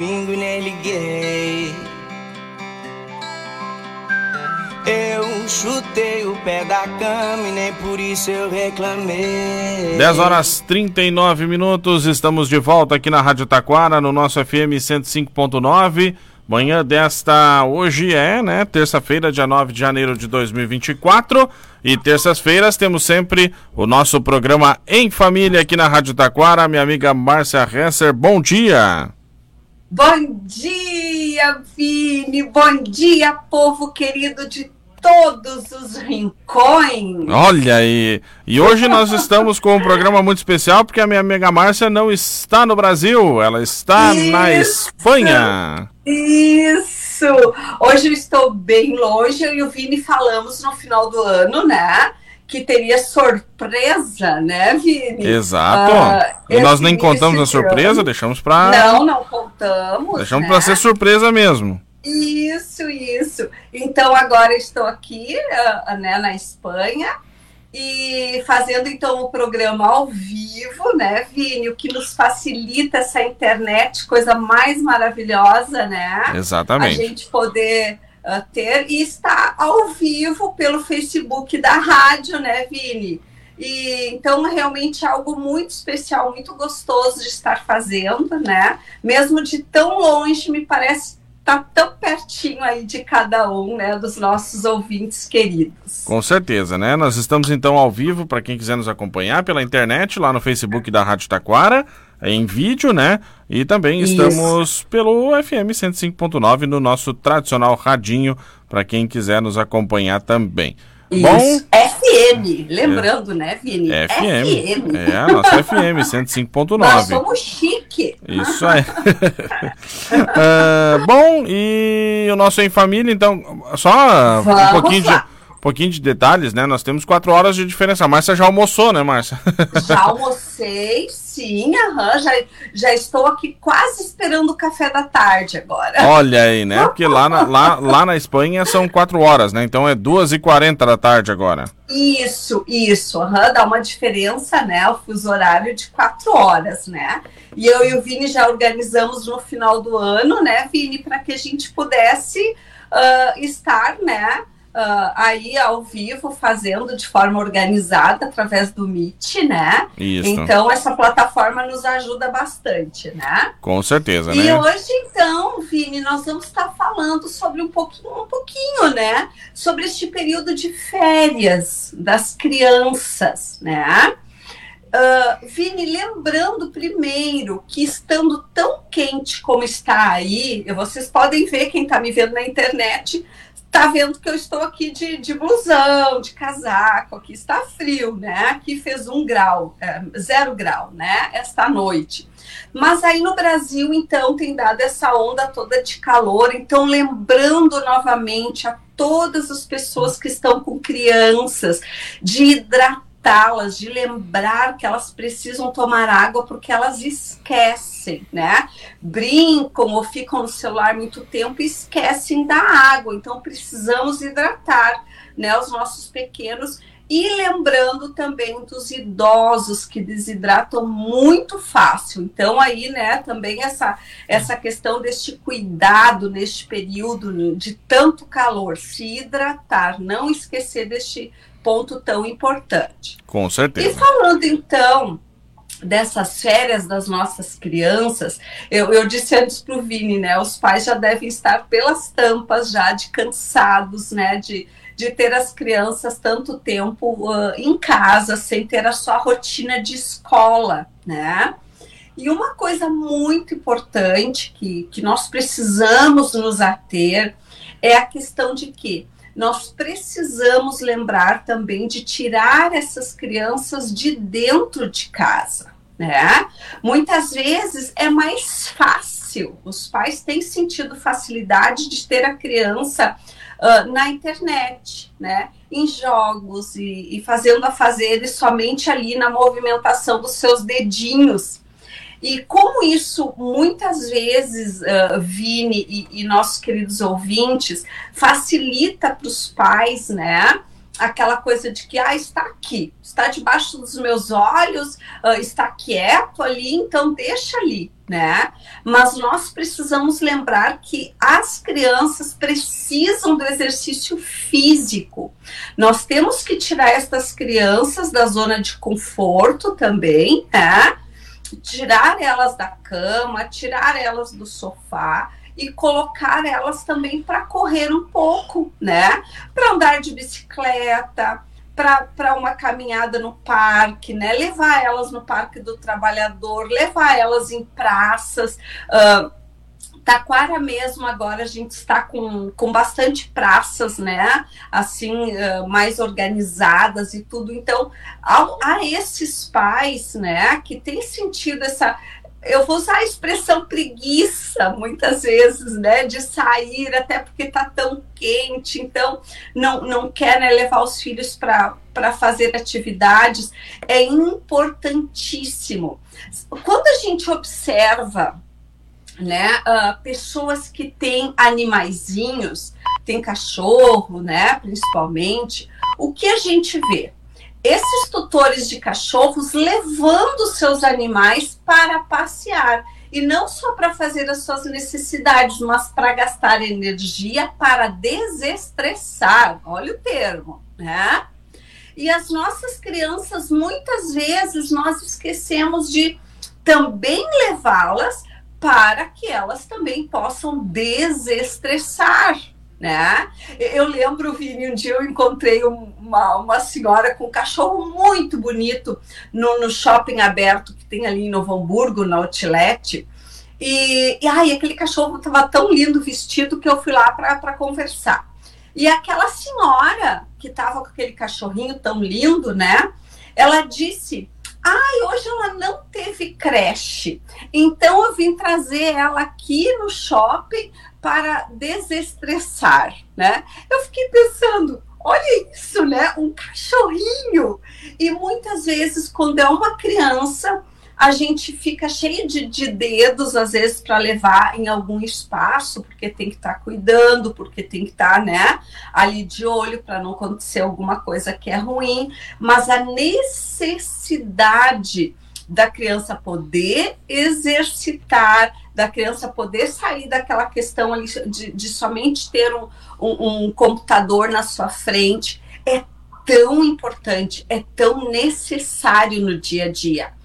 Domingo nem liguei. Eu chutei o pé da cama e nem por isso eu reclamei. 10 horas 39 minutos, estamos de volta aqui na Rádio Taquara, no nosso FM 105.9. Manhã desta, hoje é, né, terça-feira, dia 9 de janeiro de 2024. E terças-feiras temos sempre o nosso programa Em Família aqui na Rádio Taquara. Minha amiga Márcia Hesser, bom dia! Bom dia, Vini! Bom dia, povo querido de todos os rincões. Olha aí, e hoje nós estamos com um programa muito especial porque a minha amiga Márcia não está no Brasil, ela está Isso. na Espanha. Isso! Hoje eu estou bem longe, eu e o Vini falamos no final do ano, né? Que teria surpresa, né, Vini? Exato. Uh, e nós nem contamos a surpresa, deixamos para. Não, não contamos. Deixamos né? para ser surpresa mesmo. Isso, isso. Então agora estou aqui, uh, né, na Espanha e fazendo então o programa ao vivo, né, Vini? O que nos facilita essa internet, coisa mais maravilhosa, né? Exatamente. A gente poder uh, ter e estar ao vivo pelo Facebook da rádio, né, Vini? E então realmente é algo muito especial, muito gostoso de estar fazendo, né? Mesmo de tão longe, me parece tá tão pertinho aí de cada um, né, dos nossos ouvintes queridos. Com certeza, né? Nós estamos então ao vivo para quem quiser nos acompanhar pela internet, lá no Facebook da Rádio Taquara, em vídeo, né? E também Isso. estamos pelo FM 105.9 no nosso tradicional radinho para quem quiser nos acompanhar também. Isso. Bom, FM, lembrando, é. né, Vini? FM. FM. É, a nossa FM, 105.9. Nós somos chique. Isso aí. uh, bom, e o nosso Em Família, então, só Vamos um pouquinho lá. de um pouquinho de detalhes, né? Nós temos quatro horas de diferença. A Márcia já almoçou, né, Márcia? Já almocei, sim, aham. Já, já estou aqui quase esperando o café da tarde agora. Olha aí, né? Porque lá na, lá, lá na Espanha são quatro horas, né? Então é duas e quarenta da tarde agora. Isso, isso. Aham, dá uma diferença, né? O fuso horário de quatro horas, né? E eu e o Vini já organizamos no final do ano, né, Vini, para que a gente pudesse uh, estar, né? Uh, aí ao vivo, fazendo de forma organizada através do Meet, né? Isso. Então, essa plataforma nos ajuda bastante, né? Com certeza, né? E hoje, então, Vini, nós vamos estar falando sobre um pouquinho, um pouquinho, né? Sobre este período de férias das crianças, né? Uh, Vini, lembrando primeiro que estando tão quente como está aí, vocês podem ver quem está me vendo na internet, tá vendo que eu estou aqui de, de blusão, de casaco, aqui está frio, né? Aqui fez um grau, é, zero grau, né? Esta noite. Mas aí no Brasil, então, tem dado essa onda toda de calor. Então, lembrando novamente a todas as pessoas que estão com crianças de hidratar las de lembrar que elas precisam tomar água porque elas esquecem, né? Brincam ou ficam no celular muito tempo e esquecem da água. Então precisamos hidratar, né, os nossos pequenos e lembrando também dos idosos que desidratam muito fácil. Então, aí, né, também essa, essa questão deste cuidado neste período de tanto calor, se hidratar, não esquecer deste ponto tão importante. Com certeza. E falando então dessas férias das nossas crianças, eu, eu disse antes para o Vini, né? Os pais já devem estar pelas tampas já de cansados, né? De, de ter as crianças tanto tempo uh, em casa, sem ter a sua rotina de escola, né? E uma coisa muito importante que, que nós precisamos nos ater é a questão de que nós precisamos lembrar também de tirar essas crianças de dentro de casa. Né? Muitas vezes é mais fácil, os pais têm sentido facilidade de ter a criança uh, na internet, né? em jogos e, e fazendo a fazer somente ali na movimentação dos seus dedinhos. E como isso muitas vezes, uh, Vini e, e, nossos queridos ouvintes, facilita para os pais, né? aquela coisa de que ah, está aqui, está debaixo dos meus olhos, uh, está quieto ali, então deixa ali, né? Mas nós precisamos lembrar que as crianças precisam do exercício físico. Nós temos que tirar essas crianças da zona de conforto também, né? Tirar elas da cama, tirar elas do sofá e colocar elas também para correr um pouco, né? Para andar de bicicleta, para uma caminhada no parque, né? Levar elas no Parque do Trabalhador, levar elas em praças. Uh, Taquara mesmo agora a gente está com, com bastante praças, né? Assim, uh, mais organizadas e tudo. Então, a, a esses pais, né, que têm sentido essa, eu vou usar a expressão preguiça muitas vezes, né, de sair, até porque está tão quente, então não, não quer né, levar os filhos para fazer atividades, é importantíssimo. Quando a gente observa né, uh, pessoas que têm animaizinhos, tem cachorro, né, principalmente, o que a gente vê? esses tutores de cachorros levando seus animais para passear e não só para fazer as suas necessidades, mas para gastar energia para desestressar. Olha o termo, né? E as nossas crianças, muitas vezes, nós esquecemos de também levá-las para que elas também possam desestressar né? Eu lembro, Vini, um dia eu encontrei uma, uma senhora com um cachorro muito bonito no, no shopping aberto que tem ali em Novo Hamburgo, na Outlet. E, e ai, aquele cachorro estava tão lindo vestido que eu fui lá para conversar. E aquela senhora que estava com aquele cachorrinho tão lindo, né? Ela disse: Ai, hoje ela não teve creche. Então eu vim trazer ela aqui no shopping para desestressar, né? Eu fiquei pensando, olha isso, né? Um cachorrinho. E muitas vezes, quando é uma criança, a gente fica cheio de, de dedos, às vezes, para levar em algum espaço, porque tem que estar tá cuidando, porque tem que estar, tá, né, ali de olho para não acontecer alguma coisa que é ruim. Mas a necessidade da criança poder exercitar, da criança poder sair daquela questão ali de, de somente ter um, um, um computador na sua frente, é tão importante, é tão necessário no dia a dia.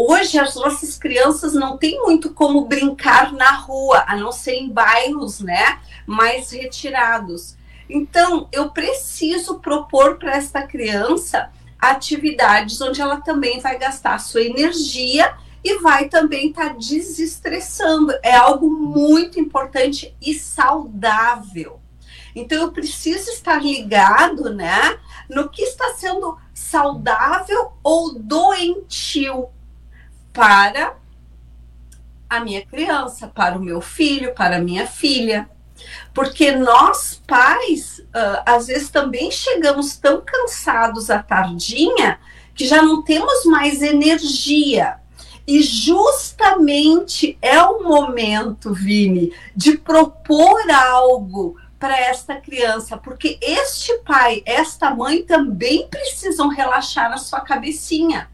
Hoje as nossas crianças não têm muito como brincar na rua, a não ser em bairros, né, mais retirados. Então, eu preciso propor para esta criança atividades onde ela também vai gastar sua energia e vai também estar tá desestressando. É algo muito importante e saudável. Então eu preciso estar ligado, né, no que está sendo saudável ou doentio para a minha criança, para o meu filho, para a minha filha. Porque nós, pais, uh, às vezes também chegamos tão cansados à tardinha que já não temos mais energia. E justamente é o momento, Vini, de propor algo para esta criança, porque este pai, esta mãe também precisam relaxar a sua cabecinha.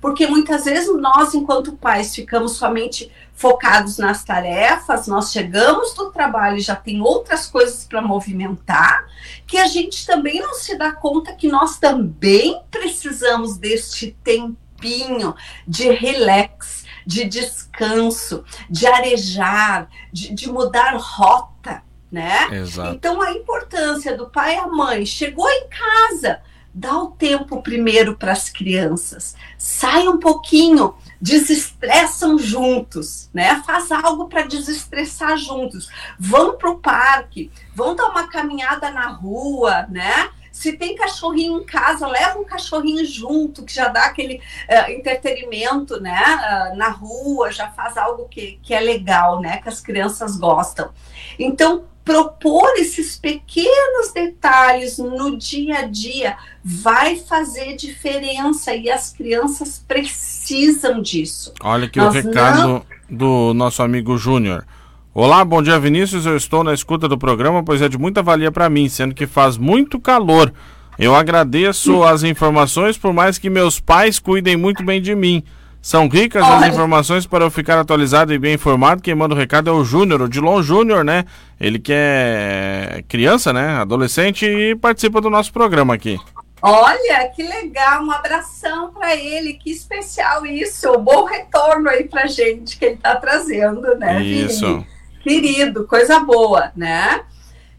Porque muitas vezes nós, enquanto pais, ficamos somente focados nas tarefas, nós chegamos do trabalho e já tem outras coisas para movimentar, que a gente também não se dá conta que nós também precisamos deste tempinho de relax, de descanso, de arejar, de, de mudar rota, né? Exato. Então a importância do pai e a mãe chegou em casa, dá o tempo primeiro para as crianças, sai um pouquinho, desestressam juntos, né? Faz algo para desestressar juntos. Vão para o parque, vão dar uma caminhada na rua, né? Se tem cachorrinho em casa, leva um cachorrinho junto, que já dá aquele uh, entretenimento, né? Uh, na rua, já faz algo que, que é legal, né? Que as crianças gostam. Então, propor esses pequenos detalhes no dia a dia vai fazer diferença e as crianças precisam disso. Olha aqui Nós o recado não... do nosso amigo Júnior. Olá, bom dia Vinícius. Eu estou na escuta do programa, pois é de muita valia para mim, sendo que faz muito calor. Eu agradeço as informações, por mais que meus pais cuidem muito bem de mim. São ricas Olha. as informações para eu ficar atualizado e bem informado. Quem manda o recado é o Júnior, o Dilon Júnior, né? Ele que é criança, né? Adolescente e participa do nosso programa aqui. Olha, que legal, um abração para ele, que especial isso, um bom retorno aí para gente que ele está trazendo, né? Isso. Querido, coisa boa, né?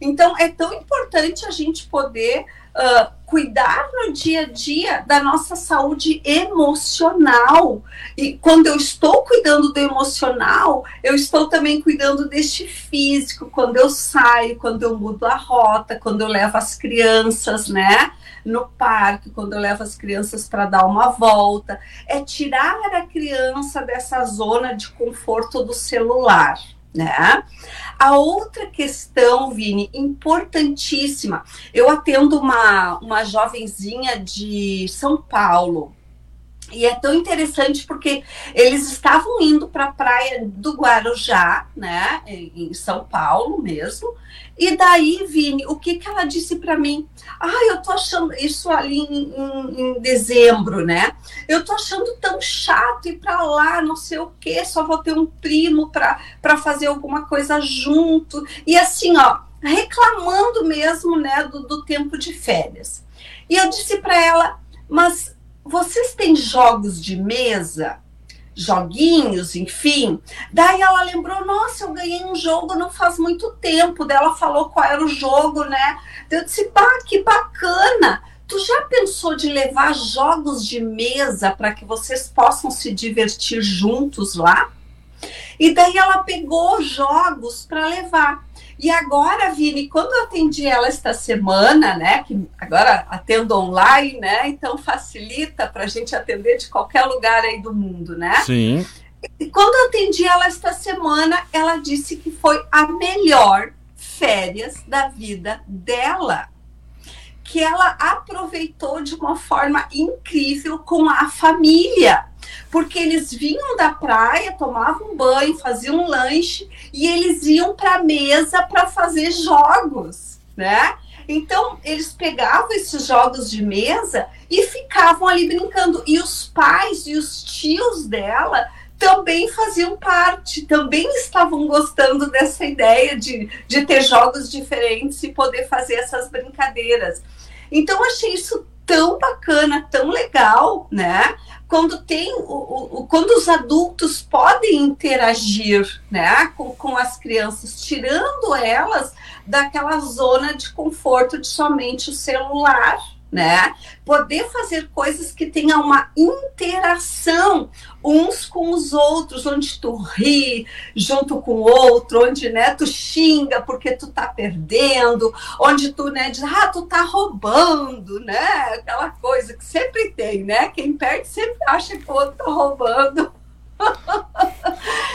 Então é tão importante a gente poder uh, cuidar no dia a dia da nossa saúde emocional. E quando eu estou cuidando do emocional, eu estou também cuidando deste físico, quando eu saio, quando eu mudo a rota, quando eu levo as crianças, né? No parque, quando eu levo as crianças para dar uma volta. É tirar a criança dessa zona de conforto do celular né? A outra questão, Vini, importantíssima, eu atendo uma, uma jovenzinha de São Paulo, e é tão interessante porque eles estavam indo para a praia do Guarujá, né, em São Paulo mesmo. E daí, Vini, o que, que ela disse para mim? Ah, eu tô achando isso ali em, em, em, dezembro, né? Eu tô achando tão chato ir para lá, não sei o quê, só vou ter um primo para fazer alguma coisa junto. E assim, ó, reclamando mesmo, né, do, do tempo de férias. E eu disse para ela, mas vocês têm jogos de mesa? Joguinhos, enfim. Daí ela lembrou: nossa, eu ganhei um jogo não faz muito tempo. Daí ela falou qual era o jogo, né? Eu disse: pá, que bacana. Tu já pensou de levar jogos de mesa para que vocês possam se divertir juntos lá? E daí ela pegou jogos para levar. E agora, Vini, quando eu atendi ela esta semana, né, que agora atendo online, né, então facilita para a gente atender de qualquer lugar aí do mundo, né? Sim. E quando eu atendi ela esta semana, ela disse que foi a melhor férias da vida dela. Que ela aproveitou de uma forma incrível com a família porque eles vinham da praia, tomavam banho, faziam um lanche e eles iam para a mesa para fazer jogos, né? Então, eles pegavam esses jogos de mesa e ficavam ali brincando. E os pais e os tios dela também faziam parte, também estavam gostando dessa ideia de, de ter jogos diferentes e poder fazer essas brincadeiras. Então, achei isso tão bacana, tão legal, né? Quando tem o, o, quando os adultos podem interagir né, com, com as crianças, tirando elas daquela zona de conforto de somente o celular né? Poder fazer coisas que tenham uma interação uns com os outros, onde tu ri junto com o outro, onde né, tu xinga porque tu tá perdendo, onde tu né, diz, ah, tu tá roubando, né? Aquela coisa que sempre tem, né? Quem perde sempre acha que o outro tá roubando.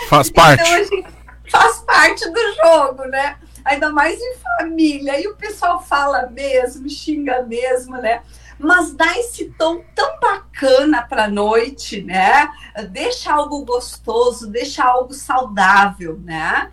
Faz parte. Então, faz parte do jogo, né? Ainda mais em família. E o pessoal fala mesmo, xinga mesmo, né? Mas dá esse tom tão bacana para a noite, né? Deixa algo gostoso, deixa algo saudável, né?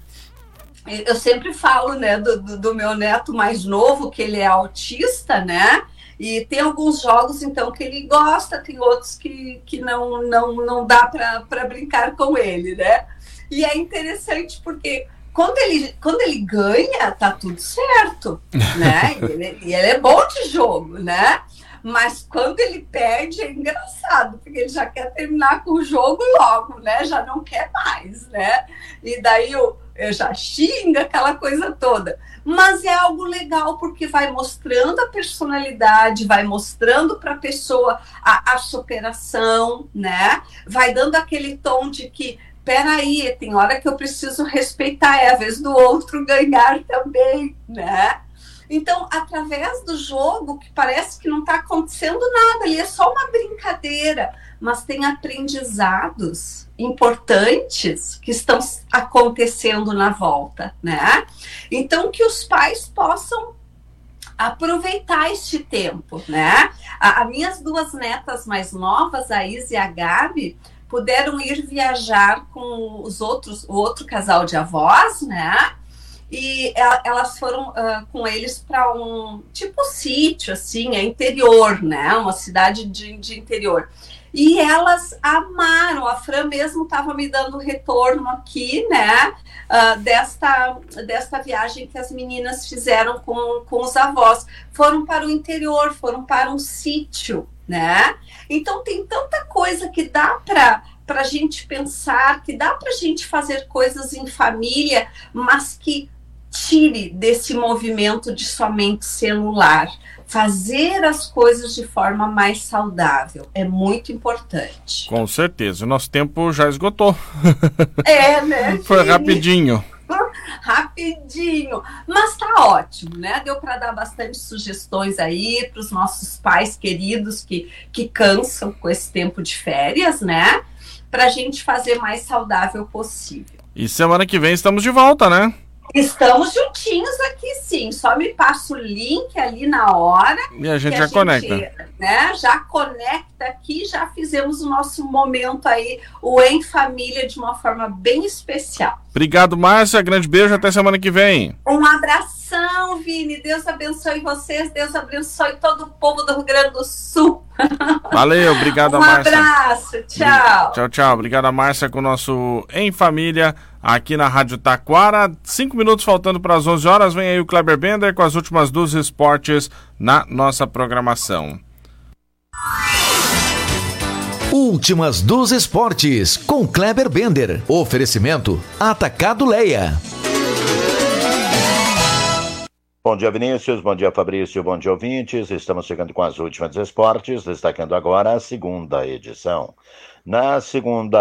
Eu sempre falo, né, do, do meu neto mais novo, que ele é autista, né? E tem alguns jogos, então, que ele gosta, tem outros que, que não, não, não dá para brincar com ele, né? E é interessante porque quando ele, quando ele ganha, tá tudo certo, né? e, ele, e ele é bom de jogo, né? Mas quando ele perde é engraçado, porque ele já quer terminar com o jogo logo, né? Já não quer mais, né? E daí eu, eu já xinga aquela coisa toda. Mas é algo legal porque vai mostrando a personalidade, vai mostrando para a pessoa a superação, né? Vai dando aquele tom de que peraí, tem hora que eu preciso respeitar, é a vez do outro ganhar também, né? Então, através do jogo, que parece que não está acontecendo nada, ali é só uma brincadeira, mas tem aprendizados importantes que estão acontecendo na volta, né? Então, que os pais possam aproveitar este tempo, né? As minhas duas netas mais novas, a Isa e a Gabi, puderam ir viajar com os outros, o outro casal de avós, né? e elas foram uh, com eles para um tipo sítio, assim, é interior, né? Uma cidade de, de interior. E elas amaram. A Fran mesmo estava me dando retorno aqui, né? Uh, desta, desta viagem que as meninas fizeram com, com os avós. Foram para o interior, foram para um sítio, né? Então tem tanta coisa que dá para para a gente pensar, que dá para a gente fazer coisas em família, mas que tire desse movimento de somente celular. Fazer as coisas de forma mais saudável é muito importante. Com certeza. O nosso tempo já esgotou. É, né? Foi rapidinho. Rapidinho, mas tá ótimo, né? Deu para dar bastante sugestões aí para os nossos pais queridos que, que cansam com esse tempo de férias, né? Para a gente fazer mais saudável possível. E semana que vem estamos de volta, né? Estamos juntinhos aqui, sim. Só me passa o link ali na hora. E a gente já a conecta. Gente, né, já conecta aqui, já fizemos o nosso momento aí, o Em Família, de uma forma bem especial. Obrigado, Márcia. Grande beijo. Até semana que vem. Um abração, Vini. Deus abençoe vocês. Deus abençoe todo o povo do Rio Grande do Sul. Valeu. Obrigado, um Márcia. Um abraço. Tchau. Tchau, tchau. Obrigado, Márcia, com o nosso Em Família aqui na Rádio Taquara. Cinco minutos faltando para as 11 horas. Vem aí o Kleber Bender com as últimas duas esportes na nossa programação. Últimas dos esportes com Kleber Bender. Oferecimento Atacado Leia. Bom dia, Vinícius. Bom dia, Fabrício. Bom dia, ouvintes. Estamos chegando com as últimas esportes, destacando agora a segunda edição. Na segunda